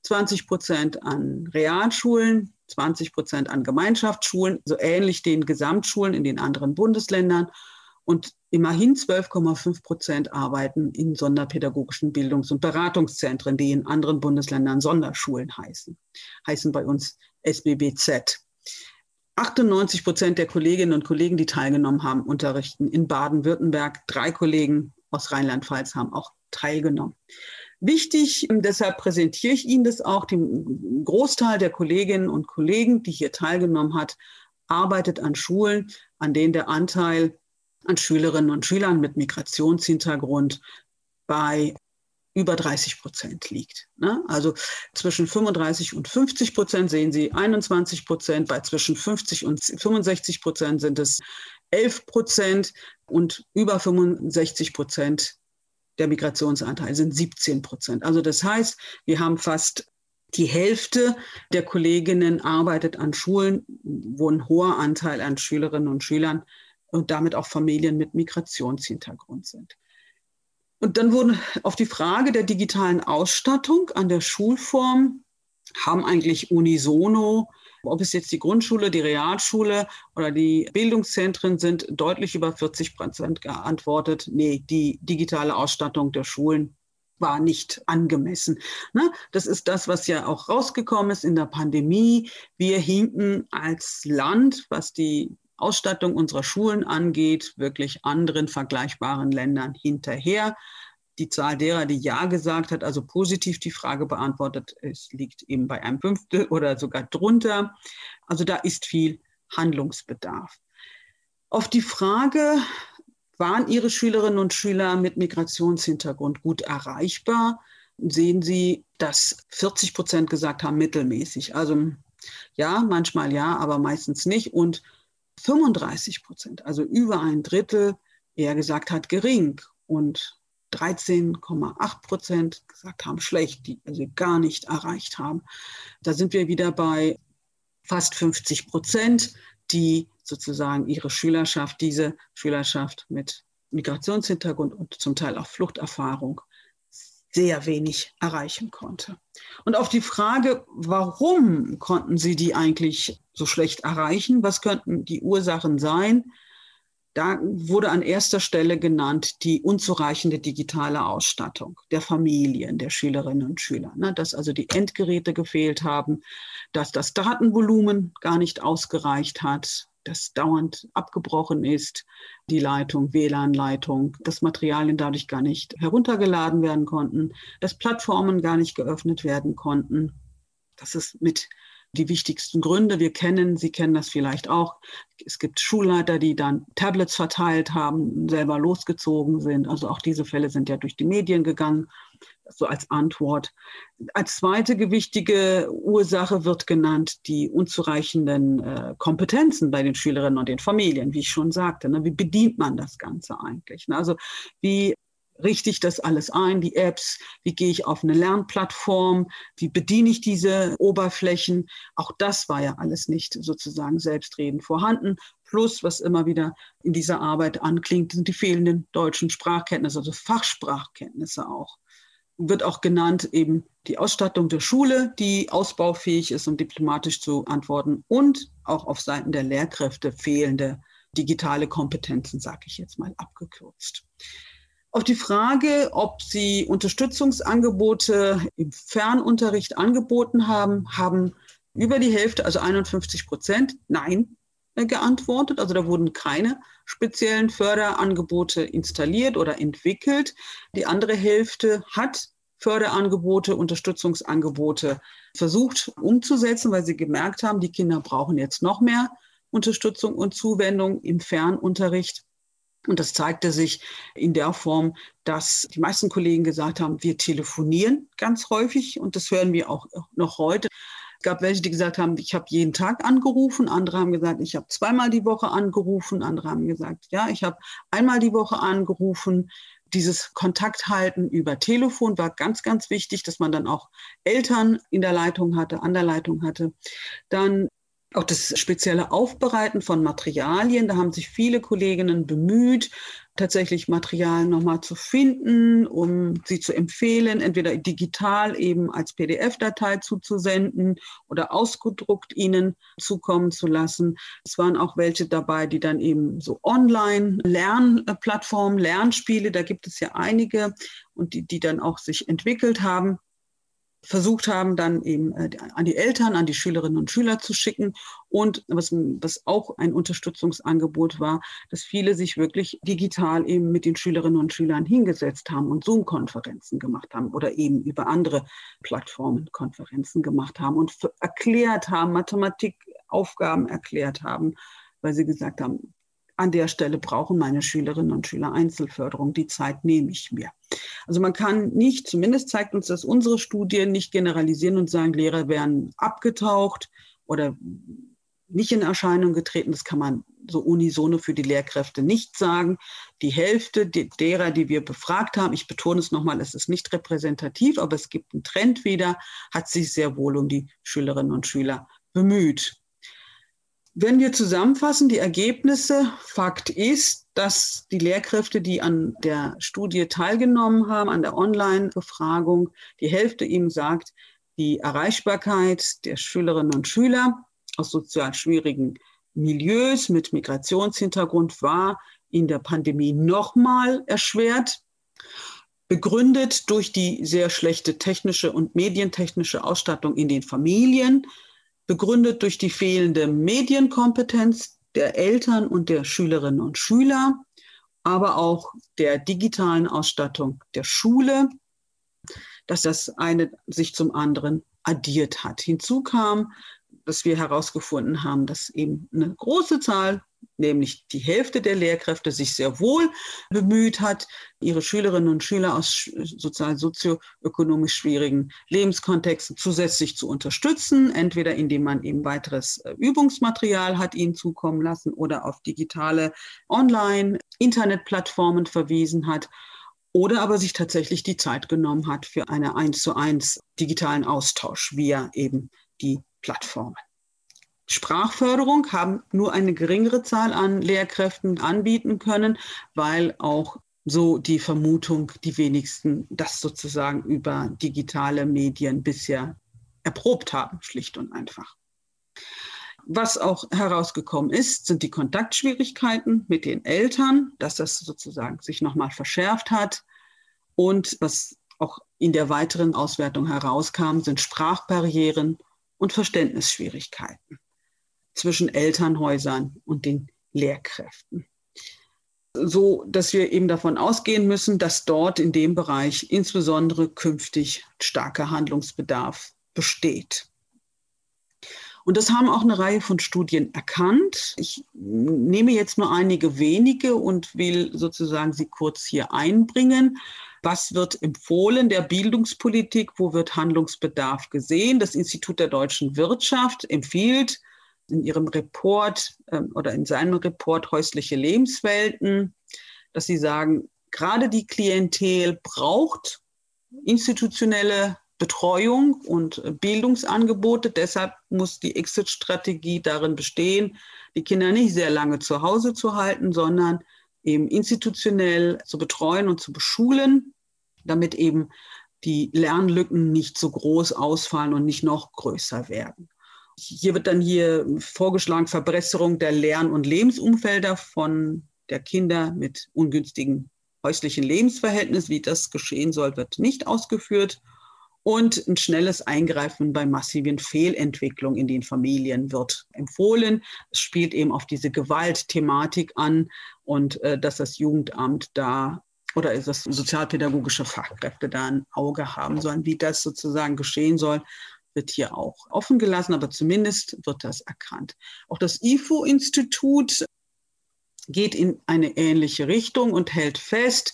20 Prozent an Realschulen, 20 Prozent an Gemeinschaftsschulen, so ähnlich den Gesamtschulen in den anderen Bundesländern. Und immerhin 12,5 Prozent arbeiten in sonderpädagogischen Bildungs- und Beratungszentren, die in anderen Bundesländern Sonderschulen heißen, heißen bei uns SBBZ. 98 Prozent der Kolleginnen und Kollegen, die teilgenommen haben, unterrichten in Baden-Württemberg. Drei Kollegen aus Rheinland-Pfalz haben auch teilgenommen. Wichtig, deshalb präsentiere ich Ihnen das auch, dem Großteil der Kolleginnen und Kollegen, die hier teilgenommen hat, arbeitet an Schulen, an denen der Anteil an Schülerinnen und Schülern mit Migrationshintergrund bei über 30 Prozent liegt. Ne? Also zwischen 35 und 50 Prozent sehen Sie 21 Prozent, bei zwischen 50 und 65 Prozent sind es 11 Prozent und über 65 Prozent der Migrationsanteil sind 17 Prozent. Also das heißt, wir haben fast die Hälfte der Kolleginnen arbeitet an Schulen, wo ein hoher Anteil an Schülerinnen und Schülern und damit auch Familien mit Migrationshintergrund sind. Und dann wurden auf die Frage der digitalen Ausstattung an der Schulform haben eigentlich unisono ob es jetzt die Grundschule, die Realschule oder die Bildungszentren sind, deutlich über 40 Prozent geantwortet, nee, die digitale Ausstattung der Schulen war nicht angemessen. Ne? Das ist das, was ja auch rausgekommen ist in der Pandemie. Wir hinken als Land, was die Ausstattung unserer Schulen angeht, wirklich anderen vergleichbaren Ländern hinterher die Zahl derer, die Ja gesagt hat, also positiv die Frage beantwortet, es liegt eben bei einem Fünftel oder sogar drunter. Also da ist viel Handlungsbedarf. Auf die Frage, waren Ihre Schülerinnen und Schüler mit Migrationshintergrund gut erreichbar, sehen Sie, dass 40 Prozent gesagt haben, mittelmäßig. Also ja, manchmal ja, aber meistens nicht. Und 35 Prozent, also über ein Drittel, eher gesagt hat, gering. Und 13,8 Prozent gesagt haben, schlecht, die also gar nicht erreicht haben. Da sind wir wieder bei fast 50 Prozent, die sozusagen ihre Schülerschaft, diese Schülerschaft mit Migrationshintergrund und zum Teil auch Fluchterfahrung sehr wenig erreichen konnte. Und auf die Frage, warum konnten sie die eigentlich so schlecht erreichen, was könnten die Ursachen sein, da wurde an erster Stelle genannt die unzureichende digitale Ausstattung der Familien, der Schülerinnen und Schüler. Ne? Dass also die Endgeräte gefehlt haben, dass das Datenvolumen gar nicht ausgereicht hat, dass dauernd abgebrochen ist, die Leitung, WLAN-Leitung, dass Materialien dadurch gar nicht heruntergeladen werden konnten, dass Plattformen gar nicht geöffnet werden konnten. Das ist mit die wichtigsten Gründe. Wir kennen, Sie kennen das vielleicht auch. Es gibt Schulleiter, die dann Tablets verteilt haben, selber losgezogen sind. Also auch diese Fälle sind ja durch die Medien gegangen, so als Antwort. Als zweite gewichtige Ursache wird genannt die unzureichenden äh, Kompetenzen bei den Schülerinnen und den Familien, wie ich schon sagte. Ne? Wie bedient man das Ganze eigentlich? Ne? Also wie richte ich das alles ein, die Apps, wie gehe ich auf eine Lernplattform, wie bediene ich diese Oberflächen. Auch das war ja alles nicht sozusagen selbstredend vorhanden. Plus, was immer wieder in dieser Arbeit anklingt, sind die fehlenden deutschen Sprachkenntnisse, also Fachsprachkenntnisse auch. Wird auch genannt eben die Ausstattung der Schule, die ausbaufähig ist, um diplomatisch zu antworten und auch auf Seiten der Lehrkräfte fehlende digitale Kompetenzen, sage ich jetzt mal abgekürzt. Auf die Frage, ob Sie Unterstützungsangebote im Fernunterricht angeboten haben, haben über die Hälfte, also 51 Prozent, nein äh, geantwortet. Also da wurden keine speziellen Förderangebote installiert oder entwickelt. Die andere Hälfte hat Förderangebote, Unterstützungsangebote versucht umzusetzen, weil sie gemerkt haben, die Kinder brauchen jetzt noch mehr Unterstützung und Zuwendung im Fernunterricht. Und das zeigte sich in der Form, dass die meisten Kollegen gesagt haben, wir telefonieren ganz häufig und das hören wir auch noch heute. Es gab welche, die gesagt haben, ich habe jeden Tag angerufen. Andere haben gesagt, ich habe zweimal die Woche angerufen. Andere haben gesagt, ja, ich habe einmal die Woche angerufen. Dieses Kontakt halten über Telefon war ganz, ganz wichtig, dass man dann auch Eltern in der Leitung hatte, an der Leitung hatte. Dann auch das spezielle Aufbereiten von Materialien, da haben sich viele Kolleginnen bemüht, tatsächlich Material nochmal zu finden, um sie zu empfehlen, entweder digital eben als PDF-Datei zuzusenden oder ausgedruckt ihnen zukommen zu lassen. Es waren auch welche dabei, die dann eben so Online-Lernplattformen, Lernspiele, da gibt es ja einige und die, die dann auch sich entwickelt haben, versucht haben, dann eben äh, an die Eltern, an die Schülerinnen und Schüler zu schicken. Und was, was auch ein Unterstützungsangebot war, dass viele sich wirklich digital eben mit den Schülerinnen und Schülern hingesetzt haben und Zoom-Konferenzen gemacht haben oder eben über andere Plattformen Konferenzen gemacht haben und erklärt haben, Mathematikaufgaben erklärt haben, weil sie gesagt haben, an der Stelle brauchen meine Schülerinnen und Schüler Einzelförderung. Die Zeit nehme ich mir. Also man kann nicht, zumindest zeigt uns das unsere Studie, nicht generalisieren und sagen, Lehrer wären abgetaucht oder nicht in Erscheinung getreten. Das kann man so unisono für die Lehrkräfte nicht sagen. Die Hälfte derer, die wir befragt haben, ich betone es nochmal, es ist nicht repräsentativ, aber es gibt einen Trend wieder, hat sich sehr wohl um die Schülerinnen und Schüler bemüht. Wenn wir zusammenfassen, die Ergebnisse, Fakt ist, dass die Lehrkräfte, die an der Studie teilgenommen haben, an der Online-Befragung, die Hälfte ihnen sagt, die Erreichbarkeit der Schülerinnen und Schüler aus sozial schwierigen Milieus mit Migrationshintergrund war in der Pandemie nochmal erschwert, begründet durch die sehr schlechte technische und medientechnische Ausstattung in den Familien, begründet durch die fehlende Medienkompetenz der Eltern und der Schülerinnen und Schüler, aber auch der digitalen Ausstattung der Schule, dass das eine sich zum anderen addiert hat. Hinzu kam, dass wir herausgefunden haben, dass eben eine große Zahl nämlich die Hälfte der Lehrkräfte sich sehr wohl bemüht hat, ihre Schülerinnen und Schüler aus sozial sozioökonomisch schwierigen Lebenskontexten zusätzlich zu unterstützen, entweder indem man eben weiteres äh, Übungsmaterial hat ihnen zukommen lassen oder auf digitale Online-Internetplattformen verwiesen hat oder aber sich tatsächlich die Zeit genommen hat für einen eins zu eins digitalen Austausch via eben die Plattformen. Sprachförderung haben nur eine geringere Zahl an Lehrkräften anbieten können, weil auch so die Vermutung, die wenigsten das sozusagen über digitale Medien bisher erprobt haben, schlicht und einfach. Was auch herausgekommen ist, sind die Kontaktschwierigkeiten mit den Eltern, dass das sozusagen sich nochmal verschärft hat. Und was auch in der weiteren Auswertung herauskam, sind Sprachbarrieren und Verständnisschwierigkeiten zwischen Elternhäusern und den Lehrkräften. So dass wir eben davon ausgehen müssen, dass dort in dem Bereich insbesondere künftig starker Handlungsbedarf besteht. Und das haben auch eine Reihe von Studien erkannt. Ich nehme jetzt nur einige wenige und will sozusagen sie kurz hier einbringen. Was wird empfohlen der Bildungspolitik? Wo wird Handlungsbedarf gesehen? Das Institut der deutschen Wirtschaft empfiehlt in ihrem Report äh, oder in seinem Report häusliche Lebenswelten, dass sie sagen, gerade die Klientel braucht institutionelle Betreuung und Bildungsangebote. Deshalb muss die Exit-Strategie darin bestehen, die Kinder nicht sehr lange zu Hause zu halten, sondern eben institutionell zu betreuen und zu beschulen, damit eben die Lernlücken nicht so groß ausfallen und nicht noch größer werden. Hier wird dann hier vorgeschlagen Verbesserung der Lern- und Lebensumfelder von der Kinder mit ungünstigen häuslichen Lebensverhältnissen. Wie das geschehen soll, wird nicht ausgeführt. Und ein schnelles Eingreifen bei massiven Fehlentwicklungen in den Familien wird empfohlen. Es spielt eben auf diese Gewaltthematik an und äh, dass das Jugendamt da oder ist das sozialpädagogische Fachkräfte da ein Auge haben sollen, wie das sozusagen geschehen soll, wird hier auch offen gelassen, aber zumindest wird das erkannt. Auch das IFO-Institut geht in eine ähnliche Richtung und hält fest,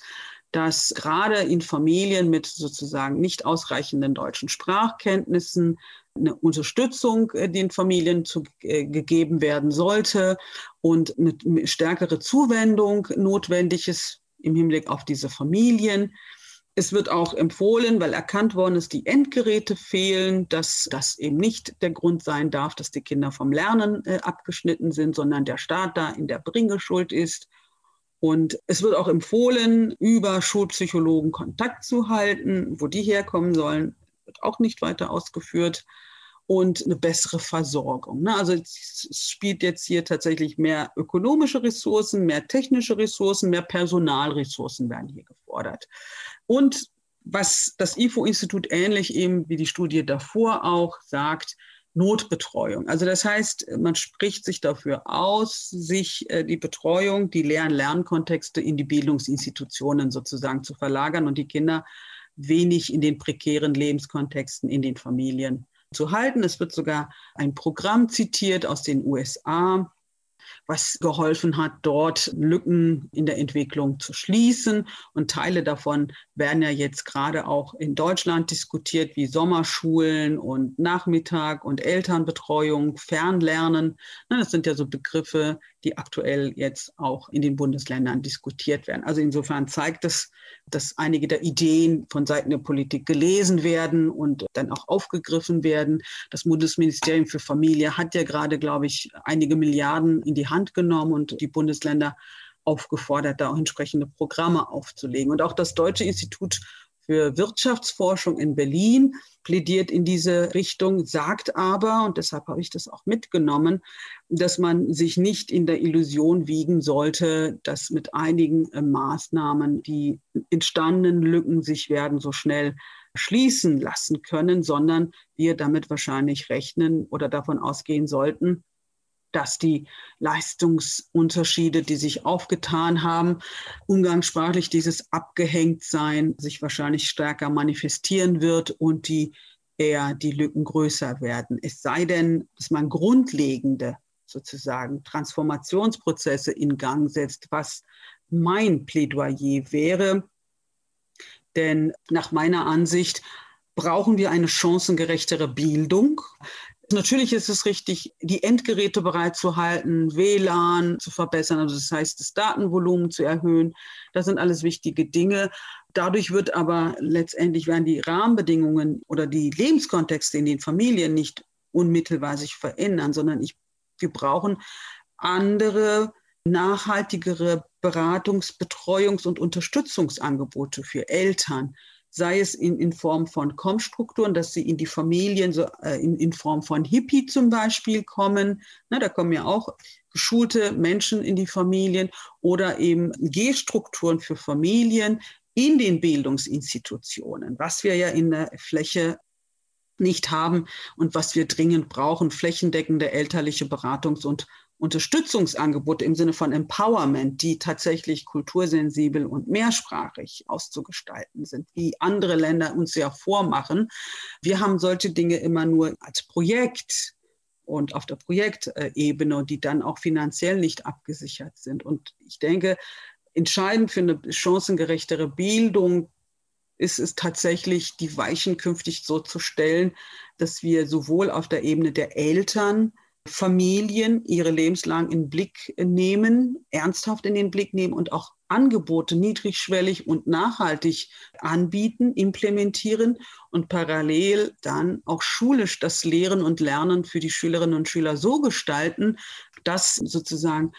dass gerade in Familien mit sozusagen nicht ausreichenden deutschen Sprachkenntnissen eine Unterstützung äh, den Familien zu, äh, gegeben werden sollte und eine stärkere Zuwendung notwendig ist im Hinblick auf diese Familien. Es wird auch empfohlen, weil erkannt worden ist, die Endgeräte fehlen, dass das eben nicht der Grund sein darf, dass die Kinder vom Lernen äh, abgeschnitten sind, sondern der Staat da in der Bringe schuld ist. Und es wird auch empfohlen, über Schulpsychologen Kontakt zu halten. Wo die herkommen sollen, wird auch nicht weiter ausgeführt. Und eine bessere Versorgung. Ne? Also es spielt jetzt hier tatsächlich mehr ökonomische Ressourcen, mehr technische Ressourcen, mehr Personalressourcen werden hier gefordert. Und was das IFO-Institut ähnlich eben wie die Studie davor auch sagt, Notbetreuung. Also das heißt, man spricht sich dafür aus, sich äh, die Betreuung, die leeren Lernkontexte in die Bildungsinstitutionen sozusagen zu verlagern und die Kinder wenig in den prekären Lebenskontexten in den Familien zu halten. Es wird sogar ein Programm zitiert aus den USA, was geholfen hat, dort Lücken in der Entwicklung zu schließen. Und Teile davon werden ja jetzt gerade auch in Deutschland diskutiert, wie Sommerschulen und Nachmittag und Elternbetreuung, Fernlernen. Das sind ja so Begriffe, die aktuell jetzt auch in den Bundesländern diskutiert werden. Also insofern zeigt es, dass einige der Ideen von Seiten der Politik gelesen werden und dann auch aufgegriffen werden. Das Bundesministerium für Familie hat ja gerade, glaube ich, einige Milliarden in die Hand genommen und die Bundesländer aufgefordert, da auch entsprechende Programme aufzulegen. Und auch das Deutsche Institut für Wirtschaftsforschung in Berlin plädiert in diese Richtung, sagt aber, und deshalb habe ich das auch mitgenommen, dass man sich nicht in der Illusion wiegen sollte, dass mit einigen äh, Maßnahmen die entstandenen Lücken sich werden so schnell schließen lassen können, sondern wir damit wahrscheinlich rechnen oder davon ausgehen sollten, dass die Leistungsunterschiede, die sich aufgetan haben, umgangssprachlich dieses Abgehängtsein sich wahrscheinlich stärker manifestieren wird und die eher die Lücken größer werden. Es sei denn, dass man grundlegende sozusagen Transformationsprozesse in Gang setzt, was mein Plädoyer wäre. Denn nach meiner Ansicht brauchen wir eine chancengerechtere Bildung. Natürlich ist es richtig, die Endgeräte bereitzuhalten, WLAN zu verbessern, also das heißt, das Datenvolumen zu erhöhen. Das sind alles wichtige Dinge. Dadurch wird aber letztendlich werden die Rahmenbedingungen oder die Lebenskontexte in den Familien nicht unmittelbar sich verändern, sondern ich, wir brauchen andere, nachhaltigere Beratungs-, Betreuungs- und Unterstützungsangebote für Eltern, sei es in, in Form von Kommstrukturen, dass sie in die Familien, so, äh, in, in Form von Hippie zum Beispiel kommen. Na, da kommen ja auch geschulte Menschen in die Familien oder eben G-Strukturen für Familien in den Bildungsinstitutionen, was wir ja in der Fläche nicht haben und was wir dringend brauchen, flächendeckende elterliche Beratungs- und Unterstützungsangebote im Sinne von Empowerment, die tatsächlich kultursensibel und mehrsprachig auszugestalten sind, wie andere Länder uns ja vormachen. Wir haben solche Dinge immer nur als Projekt und auf der Projektebene, die dann auch finanziell nicht abgesichert sind. Und ich denke, entscheidend für eine chancengerechtere Bildung ist es tatsächlich, die Weichen künftig so zu stellen, dass wir sowohl auf der Ebene der Eltern, Familien ihre lebenslang in den Blick nehmen, ernsthaft in den Blick nehmen und auch Angebote niedrigschwellig und nachhaltig anbieten, implementieren und parallel dann auch schulisch das Lehren und Lernen für die Schülerinnen und Schüler so gestalten, dass sozusagen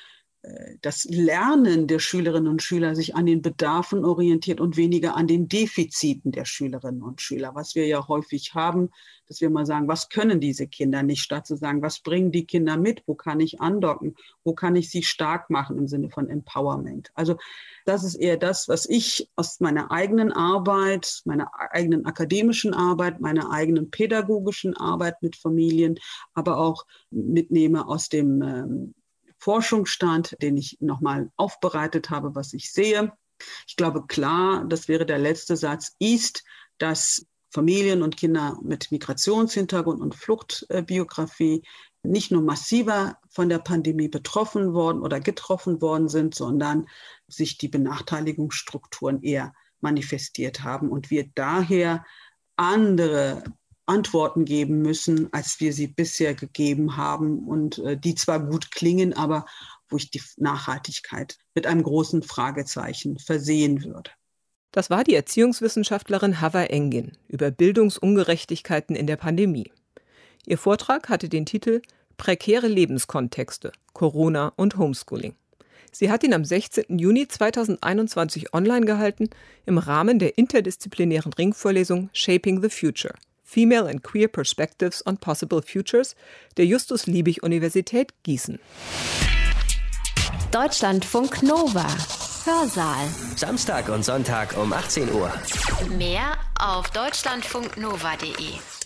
das Lernen der Schülerinnen und Schüler sich an den Bedarfen orientiert und weniger an den Defiziten der Schülerinnen und Schüler, was wir ja häufig haben, dass wir mal sagen, was können diese Kinder nicht, statt zu sagen, was bringen die Kinder mit, wo kann ich andocken, wo kann ich sie stark machen im Sinne von Empowerment. Also das ist eher das, was ich aus meiner eigenen Arbeit, meiner eigenen akademischen Arbeit, meiner eigenen pädagogischen Arbeit mit Familien, aber auch mitnehme aus dem ähm, Forschungsstand, den ich nochmal aufbereitet habe, was ich sehe. Ich glaube, klar, das wäre der letzte Satz, ist, dass Familien und Kinder mit Migrationshintergrund und Fluchtbiografie nicht nur massiver von der Pandemie betroffen worden oder getroffen worden sind, sondern sich die Benachteiligungsstrukturen eher manifestiert haben und wir daher andere Antworten geben müssen, als wir sie bisher gegeben haben und äh, die zwar gut klingen, aber wo ich die Nachhaltigkeit mit einem großen Fragezeichen versehen würde. Das war die Erziehungswissenschaftlerin Hava Engin über Bildungsungerechtigkeiten in der Pandemie. Ihr Vortrag hatte den Titel Prekäre Lebenskontexte, Corona und Homeschooling. Sie hat ihn am 16. Juni 2021 online gehalten im Rahmen der interdisziplinären Ringvorlesung Shaping the Future – Female and Queer Perspectives on Possible Futures der Justus Liebig Universität Gießen. Deutschlandfunk Nova. Hörsaal. Samstag und Sonntag um 18 Uhr. Mehr auf deutschlandfunknova.de.